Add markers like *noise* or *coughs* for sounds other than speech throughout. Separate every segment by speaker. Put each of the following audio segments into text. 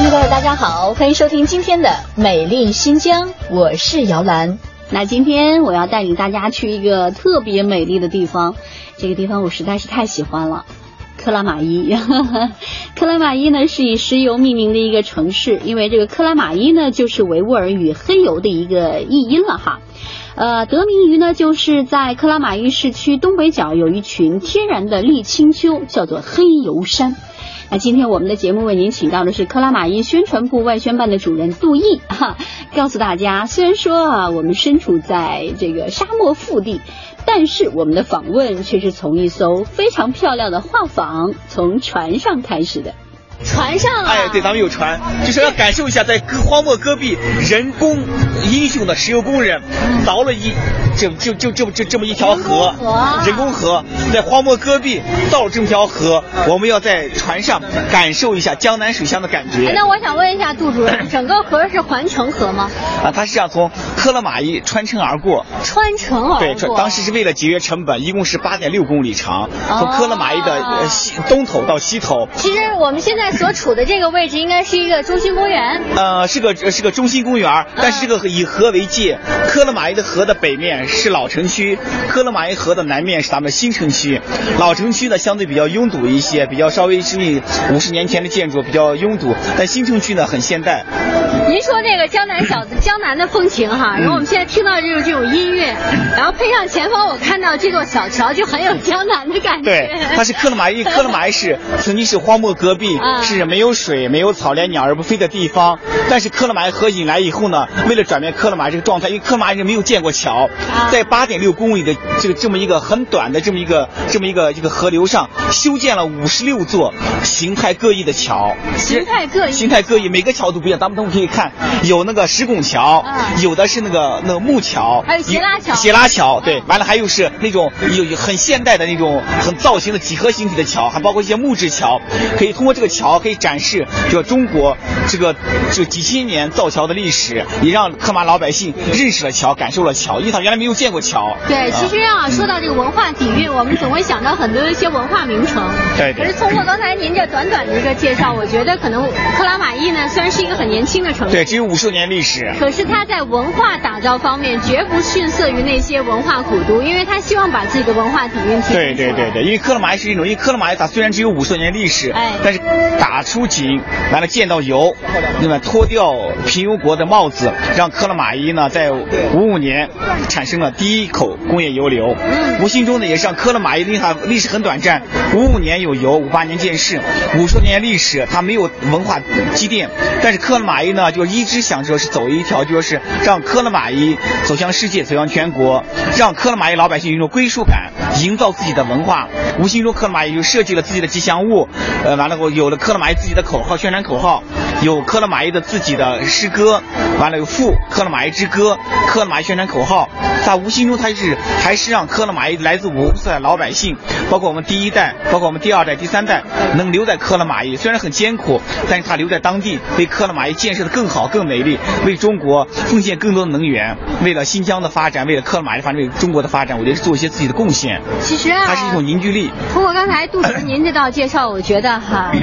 Speaker 1: 听众朋友，大家好，欢迎收听今天的《美丽新疆》，我是姚兰。
Speaker 2: 那今天我要带领大家去一个特别美丽的地方，这个地方我实在是太喜欢了。克拉玛依，*laughs* 克拉玛依呢是以石油命名的一个城市，因为这个克拉玛依呢就是维吾尔语黑油的一个译音了哈。呃，得名于呢就是在克拉玛依市区东北角有一群天然的沥青丘，叫做黑油山。那今天我们的节目为您请到的是克拉玛依宣传部外宣办的主任杜毅 *laughs* 哈，告诉大家，虽然说啊我们身处在这个沙漠腹地。但是我们的访问却是从一艘非常漂亮的画舫从船上开始的。船上啊！
Speaker 3: 哎，对，咱们有船，就是要感受一下在荒漠戈壁人工英雄的石油工人凿了一就就就就就这么一条河，人工河，在荒漠戈壁到了这么条河，我们要在船上感受一下江南水乡的感觉。
Speaker 2: 那我想问一下杜主任，整个河是环城河吗？
Speaker 3: 啊，它实际上从克勒玛依穿城而过，
Speaker 2: 穿城而过。
Speaker 3: 对，当时是为了节约成本，一共是八点六公里长，从克勒玛依的西东头到西头。
Speaker 2: 其实我们现在。所处的这个位置应该是一个中心公园，
Speaker 3: 呃，是个是个中心公园，但是这个以河为界，科勒玛依的河的北面是老城区，科勒玛依河的南面是咱们新城区。老城区呢相对比较拥堵一些，比较稍微是五十年前的建筑比较拥堵，但新城区呢很现代。
Speaker 2: 您说这个江南小子，江南的风情哈，然后我们现在听到就是这种音乐，然后配上前方我看到这座小桥，就很有江南的感觉。
Speaker 3: 对，它是科勒玛依，科勒玛依市曾经是荒漠戈壁。是没有水、没有草，连鸟儿不飞的地方。但是克勒玛依河引来以后呢，为了转变克勒玛依这个状态，因为克勒玛依人没有见过桥，在八点六公里的这个这么一个很短的这么一个这么一个一个河流上，修建了五十六座形态各异的桥。
Speaker 2: 形态各异，
Speaker 3: 形态各异，每个桥都不一样。咱们等会可以看，有那个石拱桥，有的是那个那个木桥，
Speaker 2: 还有斜拉桥。
Speaker 3: 斜拉桥，对，完了还有是那种有很现代的那种很造型的几何形体的桥，还包括一些木质桥，可以通过这个桥。可以展示这个中国这个这几千年造桥的历史，也让克马老百姓认识了桥，感受了桥，因为他原来没有见过桥。
Speaker 2: 对，其实啊，说到这个文化底蕴，我们总会想到很多一些文化名城。
Speaker 3: 对。
Speaker 2: 可是通过刚才您这短短的一个介绍，我觉得可能克拉玛依呢，虽然是一个很年轻的城市，
Speaker 3: 对，只有五十年历史，
Speaker 2: 可是它在文化打造方面绝不逊色于那些文化古都，因为它希望把自己的文化底蕴提
Speaker 3: 对对对对，因为克拉玛依是一种，因为克拉玛依它虽然只有五十年历史，
Speaker 2: 哎，
Speaker 3: 但是打。出井，完了见到油，那么脱掉平油国的帽子，让克拉玛依呢在五五年产生了第一口工业油流。无形中呢也是让克勒玛依历历史很短暂，五五年有油，五八年建市，五十年历史它没有文化积淀，但是克勒玛依呢就一直想着是走一条，就是让克勒玛依走向世界，走向全国，让克勒玛依老百姓有一种归属感，营造自己的文化。无形中克拉玛依就设计了自己的吉祥物，呃，完了后有了克拉。玛依自己的口号，宣传口号有克拉玛依的自己的诗歌，完了有赋克拉玛依之歌，克拉玛依宣传口号，他无形中他是还是让克拉玛依来自五湖四海老百姓，包括我们第一代，包括我们第二代、第三代，能留在克拉玛依，虽然很艰苦，但是他留在当地，为克拉玛依建设的更好、更美丽，为中国奉献更多的能源，为了新疆的发展，为了克拉玛依发展，为中国的发展，我觉得是做一些自己的贡献。
Speaker 2: 其实啊，
Speaker 3: 它是一种凝聚力。
Speaker 2: 通过刚才杜主任您这道介绍，我觉得哈。*coughs*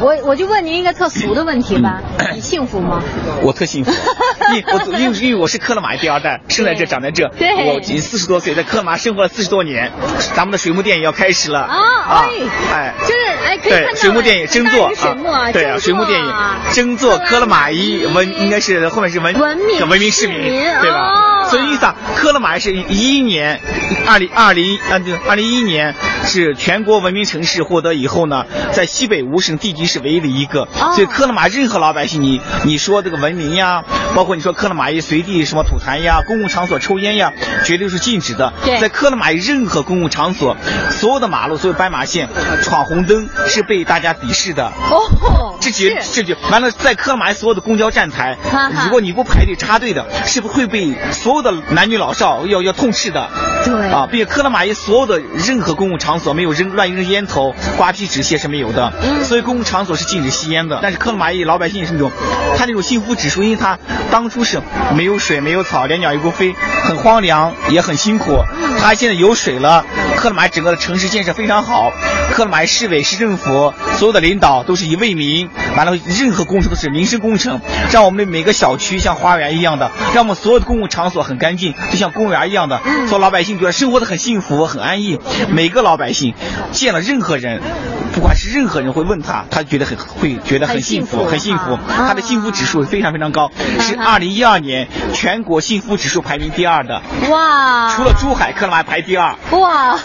Speaker 2: 我我就问您一个特俗的问题吧，你幸福吗？*coughs*
Speaker 3: 我特幸福，*laughs* 因我因为因为我是克拉玛第二代，生在这长在这，
Speaker 2: 对，
Speaker 3: 我已经四十多岁，在克拉玛生活了四十多年，咱们的水幕电影要开始了啊
Speaker 2: 啊！哎，就是哎，可以看到
Speaker 3: 水幕电影争做
Speaker 2: 啊，
Speaker 3: 对啊，水幕电影争做克拉玛依文应该是后面是文
Speaker 2: 文明
Speaker 3: 文明市民对吧？所以意思啊，克勒玛依是一一年，二零二零啊对，二零一一年是全国文明城市获得以后呢，在西北五省地级。市唯一的一个，所以克勒玛任何老百姓，你你说这个文明呀，包括你说克勒玛依随地什么吐痰呀，公共场所抽烟呀，绝对是禁止的。在克勒玛依任何公共场所，所有的马路，所有斑马线，闯红灯是被大家鄙视的。
Speaker 2: 哦，
Speaker 3: 这绝这就完了，在克勒玛依所有的公交站台，如果你不排队插队的，是不会被所有的男女老少要要痛斥的。
Speaker 2: 对
Speaker 3: 啊，并且克勒玛依所有的任何公共场所没有扔乱扔烟头、瓜皮纸屑是没有的。嗯，所以公共场。所是禁止吸烟的，但是克勒玛依老百姓是那种，他那种幸福指数，因为他当初是没有水、没有草，连鸟也不飞，很荒凉，也很辛苦。他现在有水了，克拉玛依整个的城市建设非常好，克拉玛依市委市政府所有的领导都是以为民，完了任何工程都是民生工程，让我们的每个小区像花园一样的，让我们所有的公共场所很干净，就像公园一样的，所以老百姓觉得生活的很幸福很安逸，每个老百姓见了任何人。不管是任何人会问他，他觉得很会觉得很幸福，很幸福。他的幸福指数非常非常高，是二零一二年全国幸福指数排名第二的。
Speaker 2: 哇！
Speaker 3: 除了珠海，克拉玛依排第二。
Speaker 2: 哇！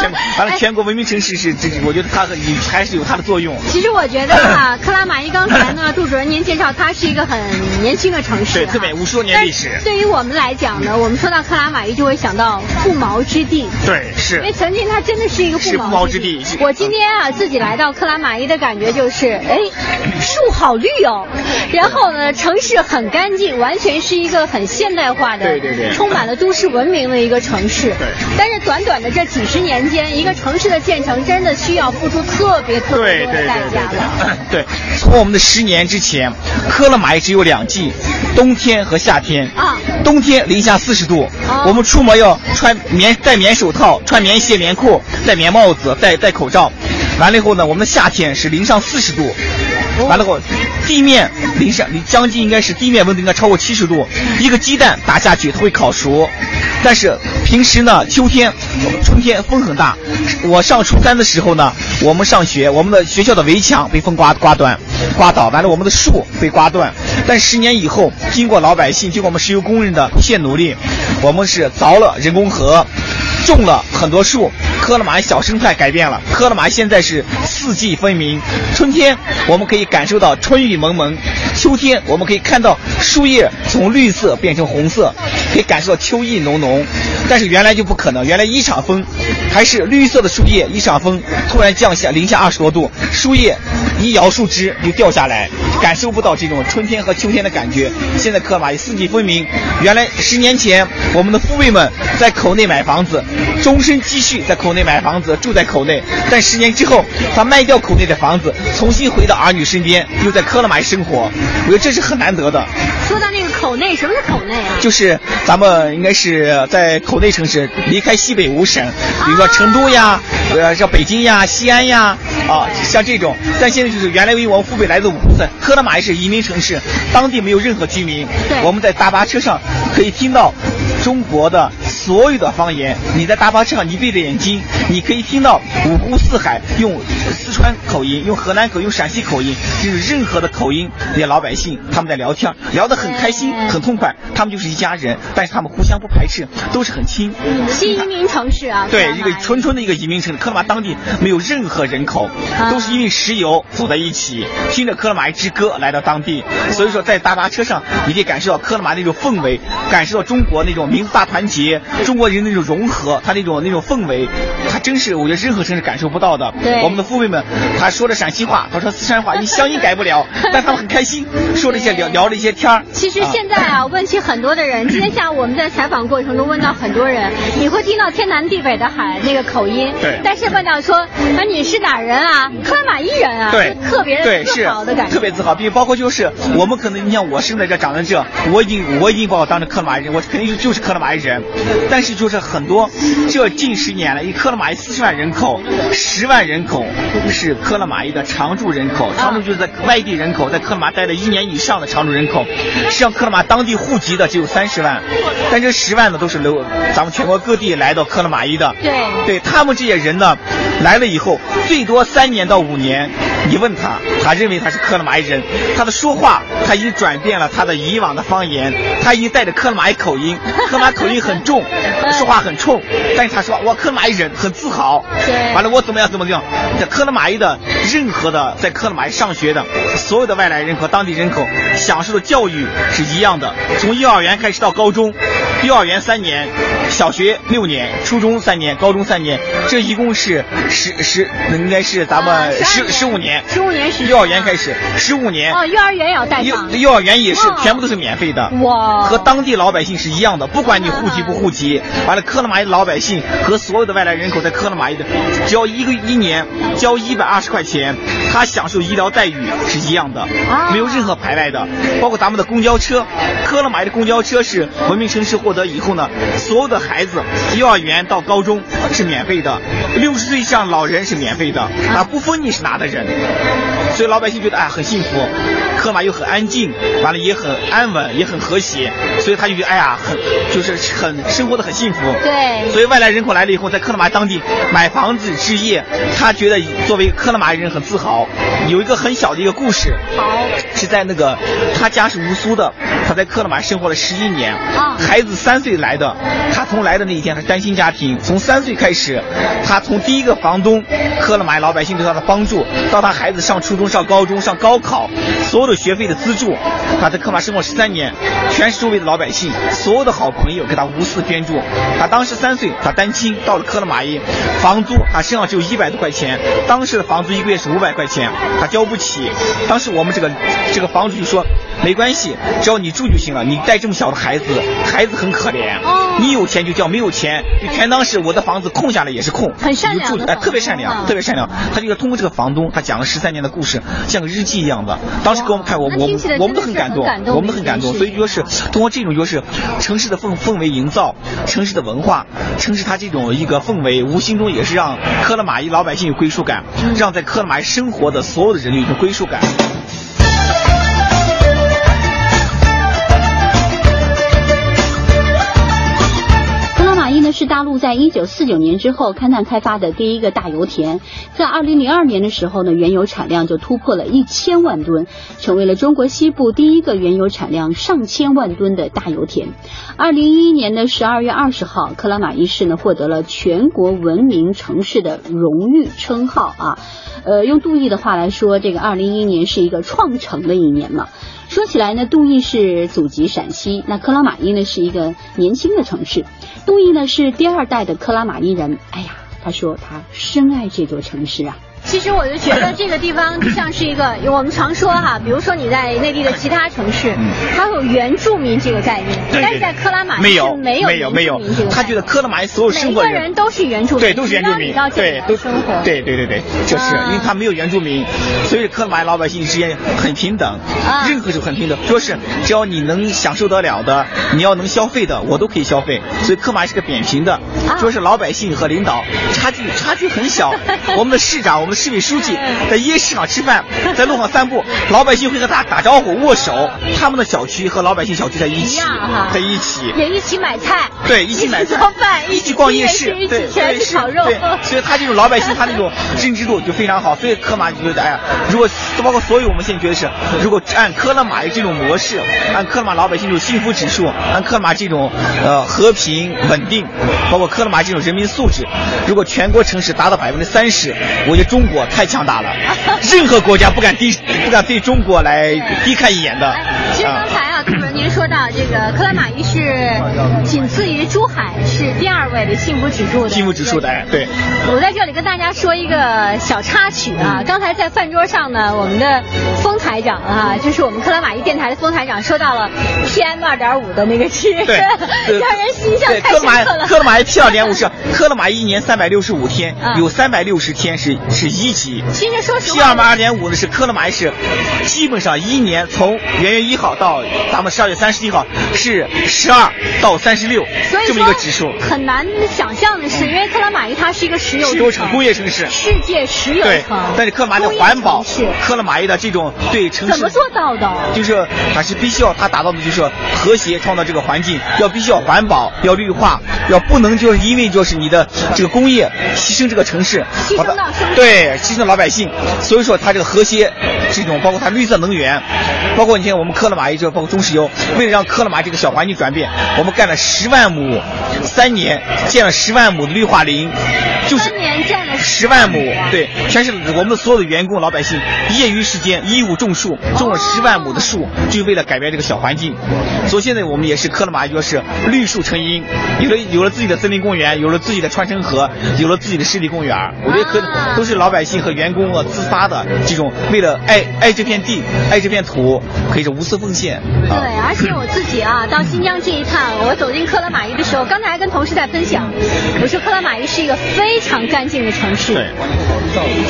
Speaker 3: 全完了，全国文明城市是这，我觉得它还是有它的作用。
Speaker 2: 其实我觉得啊，*laughs* 克拉玛依刚才呢，杜主任您介绍，它是一个很年轻的城市，
Speaker 3: 对，特别五十多年历史。
Speaker 2: 对于我们来讲呢，我们说到克拉玛依就会想到不毛之地。
Speaker 3: 对，是。
Speaker 2: 因为曾经它真的是一个不
Speaker 3: 毛之地。
Speaker 2: 我今天啊，自己。来到克拉玛依的感觉就是，哎，树好绿哦，然后呢，城市很干净，完全是一个很现代化的，
Speaker 3: 对对对，
Speaker 2: 充满了都市文明的一个城市。
Speaker 3: 对。
Speaker 2: 但是短短的这几十年间，一个城市的建成真的需要付出特别特别多的代价
Speaker 3: 的。对，*laughs* 从我们的十年之前，科勒玛也只有两季，冬天和夏天。啊。冬天零下四十度，我们出门要穿棉戴棉手套，穿棉鞋棉裤，戴棉帽子，戴戴口罩。完了以后呢，我们的夏天是零上四十度，完了后，地面零上，将近应该是地面温度应该超过七十度，一个鸡蛋打下去它会烤熟，但是平时呢，秋天、春天风很大。我上初三的时候呢，我们上学，我们的学校的围墙被风刮刮断、刮倒，完了我们的树被刮断。但十年以后，经过老百姓、经过我们石油工人的不懈努力，我们是凿了人工河，种了很多树。科勒玛依小生态改变了，科勒玛依现在是四季分明。春天我们可以感受到春雨蒙蒙，秋天我们可以看到树叶从绿色变成红色，可以感受到秋意浓浓。但是原来就不可能，原来一场风，还是绿色的树叶，一场风突然降下零下二十多度，树叶一摇树枝就掉下来，感受不到这种春天和秋天的感觉。现在科勒玛依四季分明，原来十年前我们的父辈们在口内买房子，终身积蓄在口内。买房子住在口内，但十年之后，他卖掉口内的房子，重新回到儿女身边，又在科勒玛依生活。我觉得这是很难得的。
Speaker 2: 说到那个口内，什么是口内啊？
Speaker 3: 就是咱们应该是在口内城市，离开西北五省，比如说成都呀，呃，像北京呀、西安呀，啊，像这种。但现在就是原来因为我们父辈来自五湖省，科勒玛依是移民城市，当地没有任何居民。我们在大巴车上可以听到中国的。所有的方言，你在大巴车上，你闭着眼睛，你可以听到五湖四海用四川口音、用河南口、用陕西口音，就是任何的口音，那些老百姓他们在聊天，聊得很开心、很痛快，他们就是一家人，但是他们互相不排斥，都是很亲。
Speaker 2: 新移民城市啊，
Speaker 3: 对，一个纯纯的一个移民城市，克拉玛当地没有任何人口，都是因为石油走在一起，听着克拉玛依之歌来到当地，所以说在大巴车上，你可以感受到克拉玛那种氛围，感受到中国那种民族大团结。中国人那种融合，他那种那种氛围，他真是我觉得任何城市感受不到的。
Speaker 2: 对，
Speaker 3: 我们的父辈们，他说的陕西话，他说四川话，你乡音改不了，*laughs* 但他们很开心，说了一些聊聊了一些天儿。
Speaker 2: 其实现在啊，问起很多的人，今天下午我们在采访过程中问到很多人，你会听到天南地北的喊那个口音。
Speaker 3: 对。
Speaker 2: 但是问到说，啊你是哪人啊？克拉玛依人啊？
Speaker 3: 对。
Speaker 2: 特别
Speaker 3: 的
Speaker 2: 自豪的感觉。
Speaker 3: 特别自豪，比如包括就是我们可能你像我生在这长在这，我已经我已经把我当成克拉玛依人，我肯定就是克拉玛依人，但是。就是很多，这近十年来，以克拉玛依四十万人口，十万人口是克拉玛依的常住人口，常住就是在外地人口，在克拉玛待了一年以上的常住人口。实际上，克拉玛当地户籍的只有三十万，但这十万呢，都是留咱们全国各地来到克拉玛依的。
Speaker 2: 对，
Speaker 3: 对他们这些人呢，来了以后，最多三年到五年。你问他，他认为他是克拉玛依人，他的说话他已经转变了他的以往的方言，他已经带着克拉玛依口音，克拉玛依口音很重，*laughs* 说话很冲，但是他说我克拉玛依人很自豪，
Speaker 2: 对，
Speaker 3: 完了我怎么样怎么样，在克拉玛依的任何的在克拉玛依上学的所有的外来人和当地人口享受的教育是一样的，从幼儿园开始到高中，幼儿园三年，小学六年，初中三年，高中三年，这一共是十十，应该是咱们十十五年。
Speaker 2: 十五年，
Speaker 3: 幼儿园开始，十五年。
Speaker 2: 哦，幼儿园也要带上，
Speaker 3: 幼儿园也是全部都是免费的，
Speaker 2: 哇，
Speaker 3: 和当地老百姓是一样的，不管你户籍不户籍，完了克拉玛依老百姓和所有的外来人口在克拉玛依的，只要一个一年交一百二十块钱，他享受医疗待遇是一样的，没有任何排外的。包括咱们的公交车，科勒玛依的公交车是文明城市获得以后呢，所有的孩子幼儿园到高中是免费的，六十岁以上老人是免费的，啊，不分你是哪的人，所以老百姓觉得哎很幸福，科勒玛又很安静，完了也很安稳，也很和谐，所以他就觉得哎呀很就是很生活的很幸福。
Speaker 2: 对。
Speaker 3: 所以外来人口来了以后，在克拉玛当地买房子置业，他觉得作为克拉玛人很自豪。有一个很小的一个故事，
Speaker 2: 好，
Speaker 3: 是在那个他家是乌苏的，他在克拉玛生活了十一年，
Speaker 2: 啊，
Speaker 3: 孩子三岁来的，他从来的那一天他是单亲家庭，从三岁开始，他从第一个房东克拉玛老百姓对他的帮助，到他孩子上初中、上高中、上高考，所有的学费的资助，他在科勒玛生活十三年，全是周围的老百姓，所有的好朋友给他无私捐助。他当时三岁，他单亲到了科勒玛依，房租他身上只有一百多块钱，当时的房租一个月是五百块钱，他交不起。当时我们这个这个房主就说。没关系，只要你住就行了。你带这么小的孩子，孩子很可怜。
Speaker 2: 哦，
Speaker 3: 你有钱就交，没有钱就全当是我的房子空下来也是空。
Speaker 2: 很善良
Speaker 3: 哎，特别善良，特别善良。他就要通过这个房东，他讲了十三年的故事，像个日记一样的。当时给我们看，我我我们都很感动，我们都很感动。所以说是通过这种就是城市的氛氛围营造，城市的文化，城市它这种一个氛围，无形中也是让科勒玛依老百姓有归属感，让在科勒玛依生活的所有的人有一种归属感。
Speaker 2: 大陆在一九四九年之后勘探开发的第一个大油田，在二零零二年的时候呢，原油产量就突破了一千万吨，成为了中国西部第一个原油产量上千万吨的大油田。二零一一年的十二月二十号，克拉玛依市呢获得了全国文明城市的荣誉称号啊。呃，用杜毅的话来说，这个二零一一年是一个创城的一年嘛。说起来呢，杜毅是祖籍陕西，那克拉玛依呢是一个年轻的城市。杜毅呢是第二代的克拉玛依人，哎呀，他说他深爱这座城市啊。
Speaker 4: 其实我就觉得这个地方就 *coughs* 像是一个，我们常说哈，比如说你在内地的其他城市，它有原住民这个概念，但是在克拉玛依
Speaker 3: 没有
Speaker 4: 没
Speaker 3: 有没有没有，他觉得克拉玛依所有生活
Speaker 4: 人，每个人都是原住民，
Speaker 3: 对，都是原住民，对，都
Speaker 4: 生活，
Speaker 3: 对对对对，就是因为他没有原住民，所以克拉玛依老百姓之间很平等，任何时候很平等，说是只要你能享受得了的，你要能消费的，我都可以消费，所以克玛依是个扁平的，说是老百姓和领导差距差距很小，*laughs* 我们的市长，我们的市委书记。在夜市场吃饭，在路上散步，老百姓会和他打招呼、握手。他们的小区和老百姓小区在一起，在一起，
Speaker 4: 也一起买菜，
Speaker 3: 对，一起买菜，
Speaker 4: 做饭，
Speaker 3: 一起逛夜市，
Speaker 4: 对，一起吃烤肉。
Speaker 3: 对，所以他这种老百姓，他那种认知度就非常好。所以科马就觉得，哎呀，如果包括所有我们现在觉得是，如果按科勒马的这种模式，按科勒玛老百姓这种幸福指数，按科勒玛这种呃和平稳定，包括科勒马这种人民素质，如果全国城市达到百分之三十，我觉得中国太强大了。任何国家不敢低，不敢对中国来低看一眼的。
Speaker 4: 其实刚才啊，杜您说到这个克拉玛依是仅次于珠海是第二位的幸福指数的。
Speaker 3: 幸福指数的，对。
Speaker 4: 我在这里跟大家说一个小插曲啊，刚才在饭桌上呢，我们的丰台长啊，就是我们克拉玛依电台的丰台长，说到了 PM 二点五的那个值，
Speaker 3: 对，*laughs*
Speaker 4: 让人心象太深刻了。
Speaker 3: 克拉玛依 P 二点五是克拉玛依一年三百六十五天，有三百六十天是是一级。
Speaker 4: 其实说实话。
Speaker 3: P 二二点五呢是克拉玛依市，基本上一年从元月一号到咱们十二月三十一号是十二到三十六这么一个指数。
Speaker 4: 很难想象的是，因为克拉玛依它是一个石油
Speaker 3: 城、工业城市，
Speaker 4: 世界石油
Speaker 3: 城。但是克拉玛依的环保，克拉玛依的这种对城市
Speaker 4: 怎么做到的？
Speaker 3: 就是还是必须要它达到的就是和谐创造这个环境，要必须要环保，要绿化，要不能就是因为就是你的这个工业牺牲这个城市，
Speaker 4: 牺牲到生
Speaker 3: 对牺牲老百姓。所以说，它这个和谐，这种包括它绿色能源，包括你看我们克拉玛依这包括中石油，为了让科勒玛这个小环境转变，我们干了十万亩，三年建了十万亩的绿化林，就是
Speaker 4: 三年建了
Speaker 3: 十万亩，对，全是我们所有的员工老百姓业余时间义务种树，种了十万亩的树，就是为了改变这个小环境。所以现在我们也是科勒玛依是绿树成荫，有了有了自己的森林公园，有了自己的穿城河，有了自己的湿地公园。我觉得可都是老百姓和员工啊自发。的这种为了爱爱这片地，爱这片土，可以是无私奉献。
Speaker 2: 对，而且我自己啊，到新疆这一趟，我走进克拉玛依的时候，刚才还跟同事在分享，我说克拉玛依是一个非常干净的城市，
Speaker 3: 对，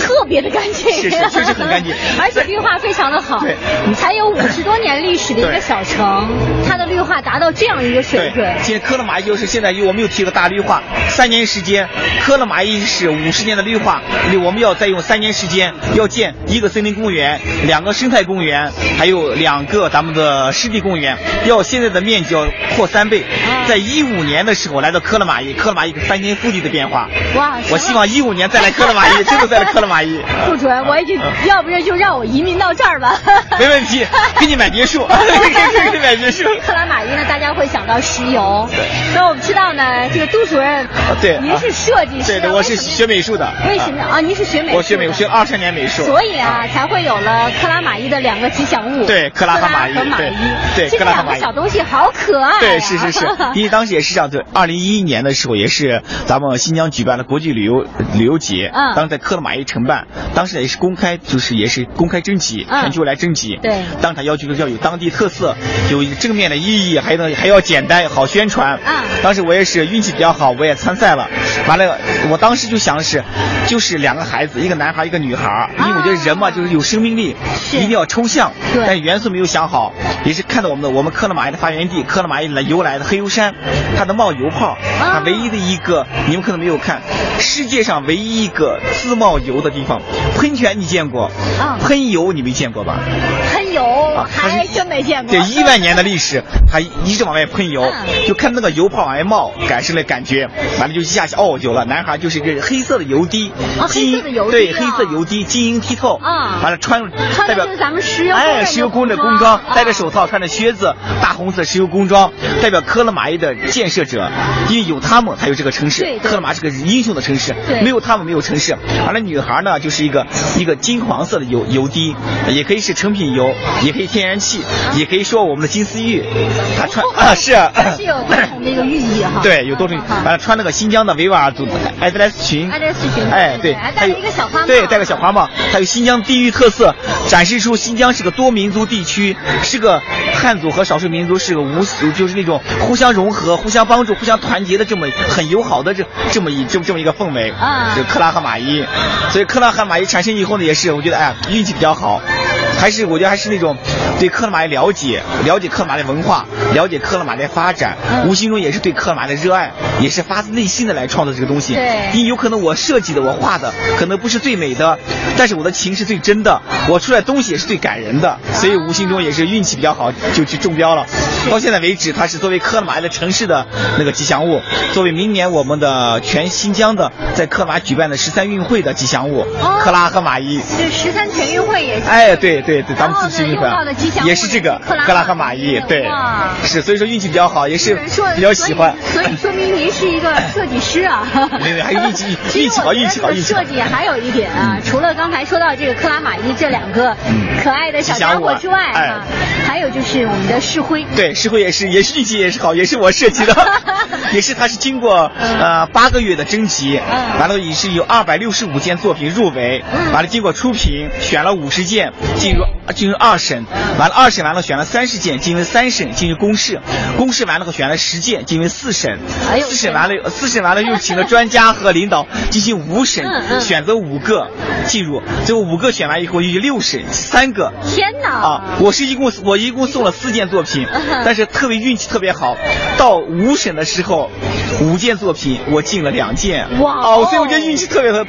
Speaker 2: 特别的干净，
Speaker 3: 是是确实很干净，*laughs*
Speaker 2: 而且绿化非常的好，
Speaker 3: 对，
Speaker 2: 才有五十多年历史的一个小城，它的绿化达到这样一个水准。
Speaker 3: 现在克拉玛依就是现在我们又提个大绿化，三年时间，克拉玛依是五十年的绿化，我们要再用三年时间要建一个森林公园，两个生态公园，还有两个咱们的湿地公园，要现在的面积要扩三倍。在一五年的时候来到科勒玛依，科勒玛依翻天覆地的变化。
Speaker 2: 哇！
Speaker 3: 我希望一五年再来科勒玛依，真的再来科勒玛依。*laughs*
Speaker 2: 杜主任，我已经要不然就让我移民到这儿吧。*laughs*
Speaker 3: 没问题，*laughs* 给你买别墅，给你买别墅。
Speaker 2: 克拉玛依呢，大家会想到石油。对。那我们知道呢，这个杜主任，
Speaker 3: 对，
Speaker 2: 您是设计师，
Speaker 3: 对的，我是学美术的。
Speaker 2: 为什么啊？您是学美术？
Speaker 3: 我学美术，学二十年美术。
Speaker 2: 所以啊，才会有了克拉玛依的两个吉祥物。
Speaker 3: 对，克拉和玛依。
Speaker 2: 对，
Speaker 3: 克拉和玛依。
Speaker 2: 小东西好可爱。
Speaker 3: 对，是是是。*laughs* 因为当时也是这样，对，二零一一年的时候，也是咱们新疆举办的国际旅游旅游节，
Speaker 2: 嗯，
Speaker 3: 当时在克拉玛依承办，当时也是公开，就是也是公开征集，全球来征集。
Speaker 2: 对。
Speaker 3: 当场要求要有当地特色，有正面的意义，还能还要简单好宣传。
Speaker 2: 嗯。
Speaker 3: 当时我也是运气比较好，我也参赛了。完了，我当时就想的是，就是两个孩子，一个男孩一个女孩，因为我觉得人嘛就是有生命力，一定要抽象。
Speaker 2: 对。
Speaker 3: 但元素没有想好，也是看到我们的我们克拉玛依的发源地，克拉玛依来由来的黑油山，它的冒油泡，它唯一的一个你们可能没有看，世界上唯一一个自冒油的地方，喷泉你见过？
Speaker 2: 啊。
Speaker 3: 喷油你没见过吧？
Speaker 2: 喷油还真没见过。
Speaker 3: 对，一万年的历史，它一直往外喷油，就看那个油泡往外冒，感受了感觉，完了就一下去哦有了。男孩就是一个黑色的油滴，
Speaker 2: 黑色的油
Speaker 3: 对，黑色油滴晶莹剔透，
Speaker 2: 啊，
Speaker 3: 完了穿
Speaker 2: 代表咱们石油
Speaker 3: 哎石油工的工装，戴着手套，穿着靴子，大红色石油工装，代表科勒玛依的建设者，因为有他们才有这个城市，科勒玛是个英雄的城市，没有他们没有城市。完了女孩呢就是一个一个金黄色的油油滴，也可以是成品油，也可以天然气，也可以说我们的金丝玉，它穿啊是
Speaker 2: 是有不同的一个寓意哈，
Speaker 3: 对，有多重，完了穿那个新疆的维吾尔族艾德莱斯裙，
Speaker 2: 艾德莱斯裙，
Speaker 3: 哎对，
Speaker 2: 戴一个小花帽，
Speaker 3: 对，戴个小花帽，还有新疆地域特色，展示出新疆是个多民族地区，是个汉族和少数民族是个无就是那种互相融合、互相帮助、互相团结的这么很友好的这这么一这么这么一个氛围
Speaker 2: 啊，
Speaker 3: 就克拉和玛依，所以克拉和玛依产生以后呢，也是我觉得哎运气比较好，还是我觉得还是那种对克拉玛依了解，了解克拉玛依文化，了解克拉玛依发展，无形中也是对克拉玛依的热爱，也是发自内心的来创作这个东西。
Speaker 2: 对，
Speaker 3: 因为有可能我设计的、我画的可能不是最美的，但是我的情是最真的，我出来东西也是最感人的，所以无形中也是运气比较好，就去中标了。到现在为止，它是作为克拉玛依的城市的那个吉祥物，作为明年我们的全新疆的在克拉玛举办的十三运会的吉祥物，克拉和玛依。
Speaker 2: 这十三全运会也是。
Speaker 3: 哎，对对对对，咱们自己也是这个
Speaker 2: 克
Speaker 3: 拉和玛依，对，是所以说运气比较好，也是比较喜欢。
Speaker 2: 所以说明您是一个设计师啊。*laughs*
Speaker 3: 没有，还运气 *laughs* 运气好，运气好，运气
Speaker 2: 好。设计还有一点啊，除了刚才说到这个克拉玛依这两个可爱的小家伙之外啊，还有就是我们的石灰。
Speaker 3: 对，石灰也是，也是运气也是好，也是我设计的，*laughs* 也是它是经过呃八个月的征集，完了也是有二百六十五件作品入围，完了经过初评选了五十件进入进入二审，完了二审完了选了三十件进入三审进行公示，公示完了后选了十件进入四审，四审完了四审完了又请了专家和领导进行五审，选择五个进入，最后五个选完以后又六审三个，
Speaker 2: 天哪！
Speaker 3: 啊，我是一共我一共送了四件作品，但是特别运气特别好，到五审的时候，五件作品我进了两件，
Speaker 2: 哇！
Speaker 3: 哦，所以我觉得运气特别特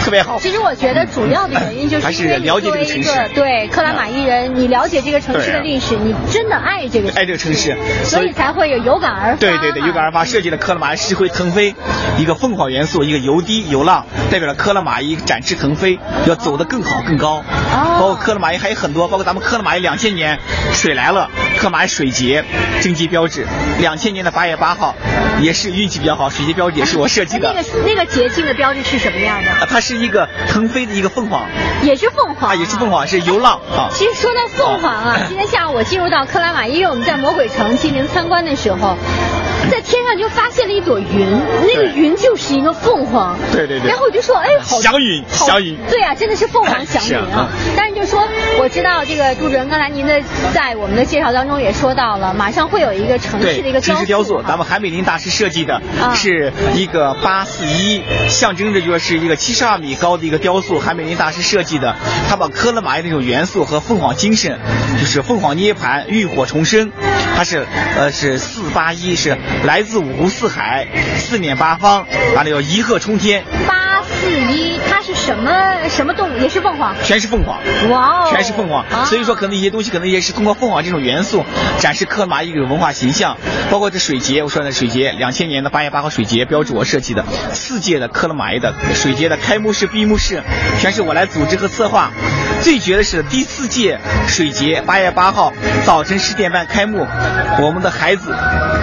Speaker 3: 特别好。
Speaker 2: 其实我觉得主要的原因就是
Speaker 3: 还是了解这个城市，
Speaker 2: 对克拉玛依人，你了解这个城市的历史，你真的爱这个
Speaker 3: 爱这个城市，
Speaker 2: 所以才会有有感而发。
Speaker 3: 对对对，有感而发设计了克拉玛依石灰腾飞，一个凤凰元素，一个游滴游浪，代表了克拉玛依展翅腾飞，要走得更好更高。
Speaker 2: 哦，
Speaker 3: 包括克拉玛依还有很多，包括咱们克拉玛依两千年水来了，克拉玛依水节征集标志，两千年的八月八号，也是运气比较好，水节标志也是我设计的。
Speaker 2: 那个那个节庆的标志是什么样的？
Speaker 3: 啊，它是一个腾飞的一个凤凰，
Speaker 2: 也是凤凰
Speaker 3: 啊，也是凤凰，是游浪啊。
Speaker 2: 其实说到凤凰啊，今天下午我进入到克拉玛依，因为我们在魔鬼城进行参观的时候。在
Speaker 4: 天上就发现了一朵云，那个云就是一个凤凰。
Speaker 3: 对对对。
Speaker 4: 然后我就说，哎，好
Speaker 3: 祥云，祥云。
Speaker 4: 对啊，真的是凤凰祥云啊。*laughs* 但是就说，我知道这个杜主任，刚才您的在我们的介绍当中也说到了，马上会有一个城市的一个
Speaker 3: 雕塑。雕塑，咱们韩美林大师设计的是一个八四一，象征着就是一个七十二米高的一个雕塑。韩美林大师设计的，他把科勒玛依那种元素和凤凰精神，就是凤凰涅槃、浴火重生，它是呃是四八一，是来自五湖四海、四面八方，完了要一鹤冲天。
Speaker 4: 八四一，它是什么什么动物？也是凤凰？
Speaker 3: 全是凤凰。哇哦！全是凤凰。所以说，可能一些东西可能也是通过凤凰这种元素展示科勒玛依一种文化形象，包括这水节，我说的水节，两千年的八月八号水节标志我设计的，四届的克勒玛依的水节的开幕式、闭幕式，全是我来组织和策划。最绝的是第四届水节，八月八号早晨十点半开幕，我们的孩子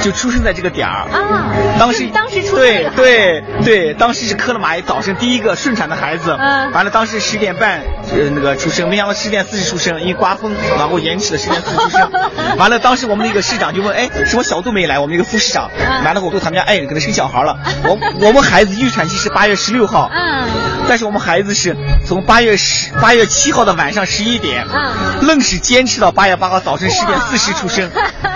Speaker 3: 就出生在这个点儿
Speaker 4: 啊。
Speaker 3: 当时
Speaker 4: 当时出
Speaker 3: 对对对，当时是科勒玛依早晨第一个顺产的孩子。嗯。完了，当时十点半呃那个出生，没想到十点四十出生，因为刮风然后延迟了十点四十出生。*laughs* 完了，当时我们那个市长就问，哎，什么小杜没来？我们那个副市长。完了，我跟他们家，哎，给他生小孩了。我我们孩子预产期是八月十六号。嗯。但是我们孩子是从八月十八月七号的。晚上十一点，愣是坚持到八月八号早晨十点四十出生，*laughs*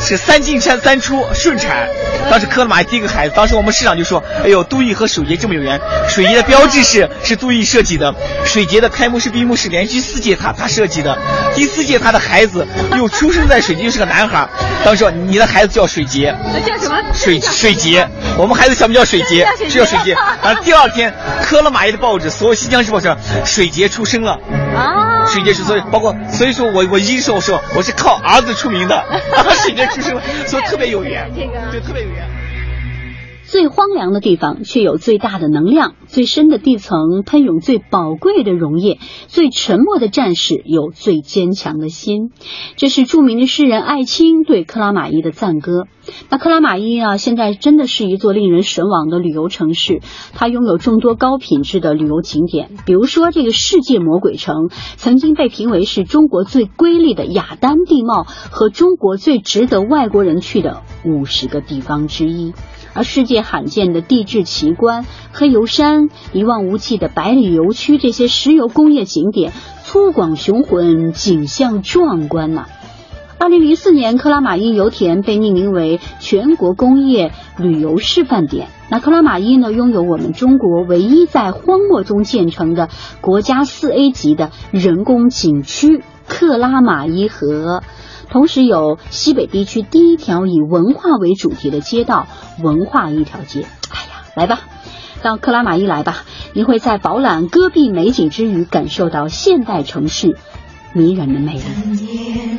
Speaker 3: 是三进山三出顺产。当时科勒玛第一个孩子，当时我们市长就说：“哎呦，杜毅和水节这么有缘，水节的标志是是杜毅设计的，水节的开幕式、闭幕式连续四届他他设计的，第四届他的孩子又出生在水节，又是个男孩。当时说你的孩子叫水节，
Speaker 4: 叫什么？
Speaker 3: 水水节。我们孩子小名叫水节，是叫水节。然后第二天，科勒玛依的报纸，所有新疆日报上，水节出生了。”啊，水节是所以包括所以说我我一说我说我是靠儿子出名的，水节出生，所以特别有缘，*laughs* 这个对特别有缘。
Speaker 2: 最荒凉的地方，却有最大的能量；最深的地层，喷涌最宝贵的溶液；最沉默的战士，有最坚强的心。这是著名的诗人艾青对克拉玛依的赞歌。那克拉玛依啊，现在真的是一座令人神往的旅游城市。它拥有众多高品质的旅游景点，比如说这个世界魔鬼城，曾经被评为是中国最瑰丽的雅丹地貌和中国最值得外国人去的五十个地方之一。而世界罕见的地质奇观黑油山、一望无际的百里油区，这些石油工业景点粗犷雄浑，景象壮观呐。二零零四年，克拉玛依油田被命名为全国工业旅游示范点。那克拉玛依呢，拥有我们中国唯一在荒漠中建成的国家四 A 级的人工景区——克拉玛依河。同时有西北地区第一条以文化为主题的街道——文化一条街。哎呀，来吧，到克拉玛依来吧！你会在饱览戈壁美景之余，感受到现代城市迷人的魅力。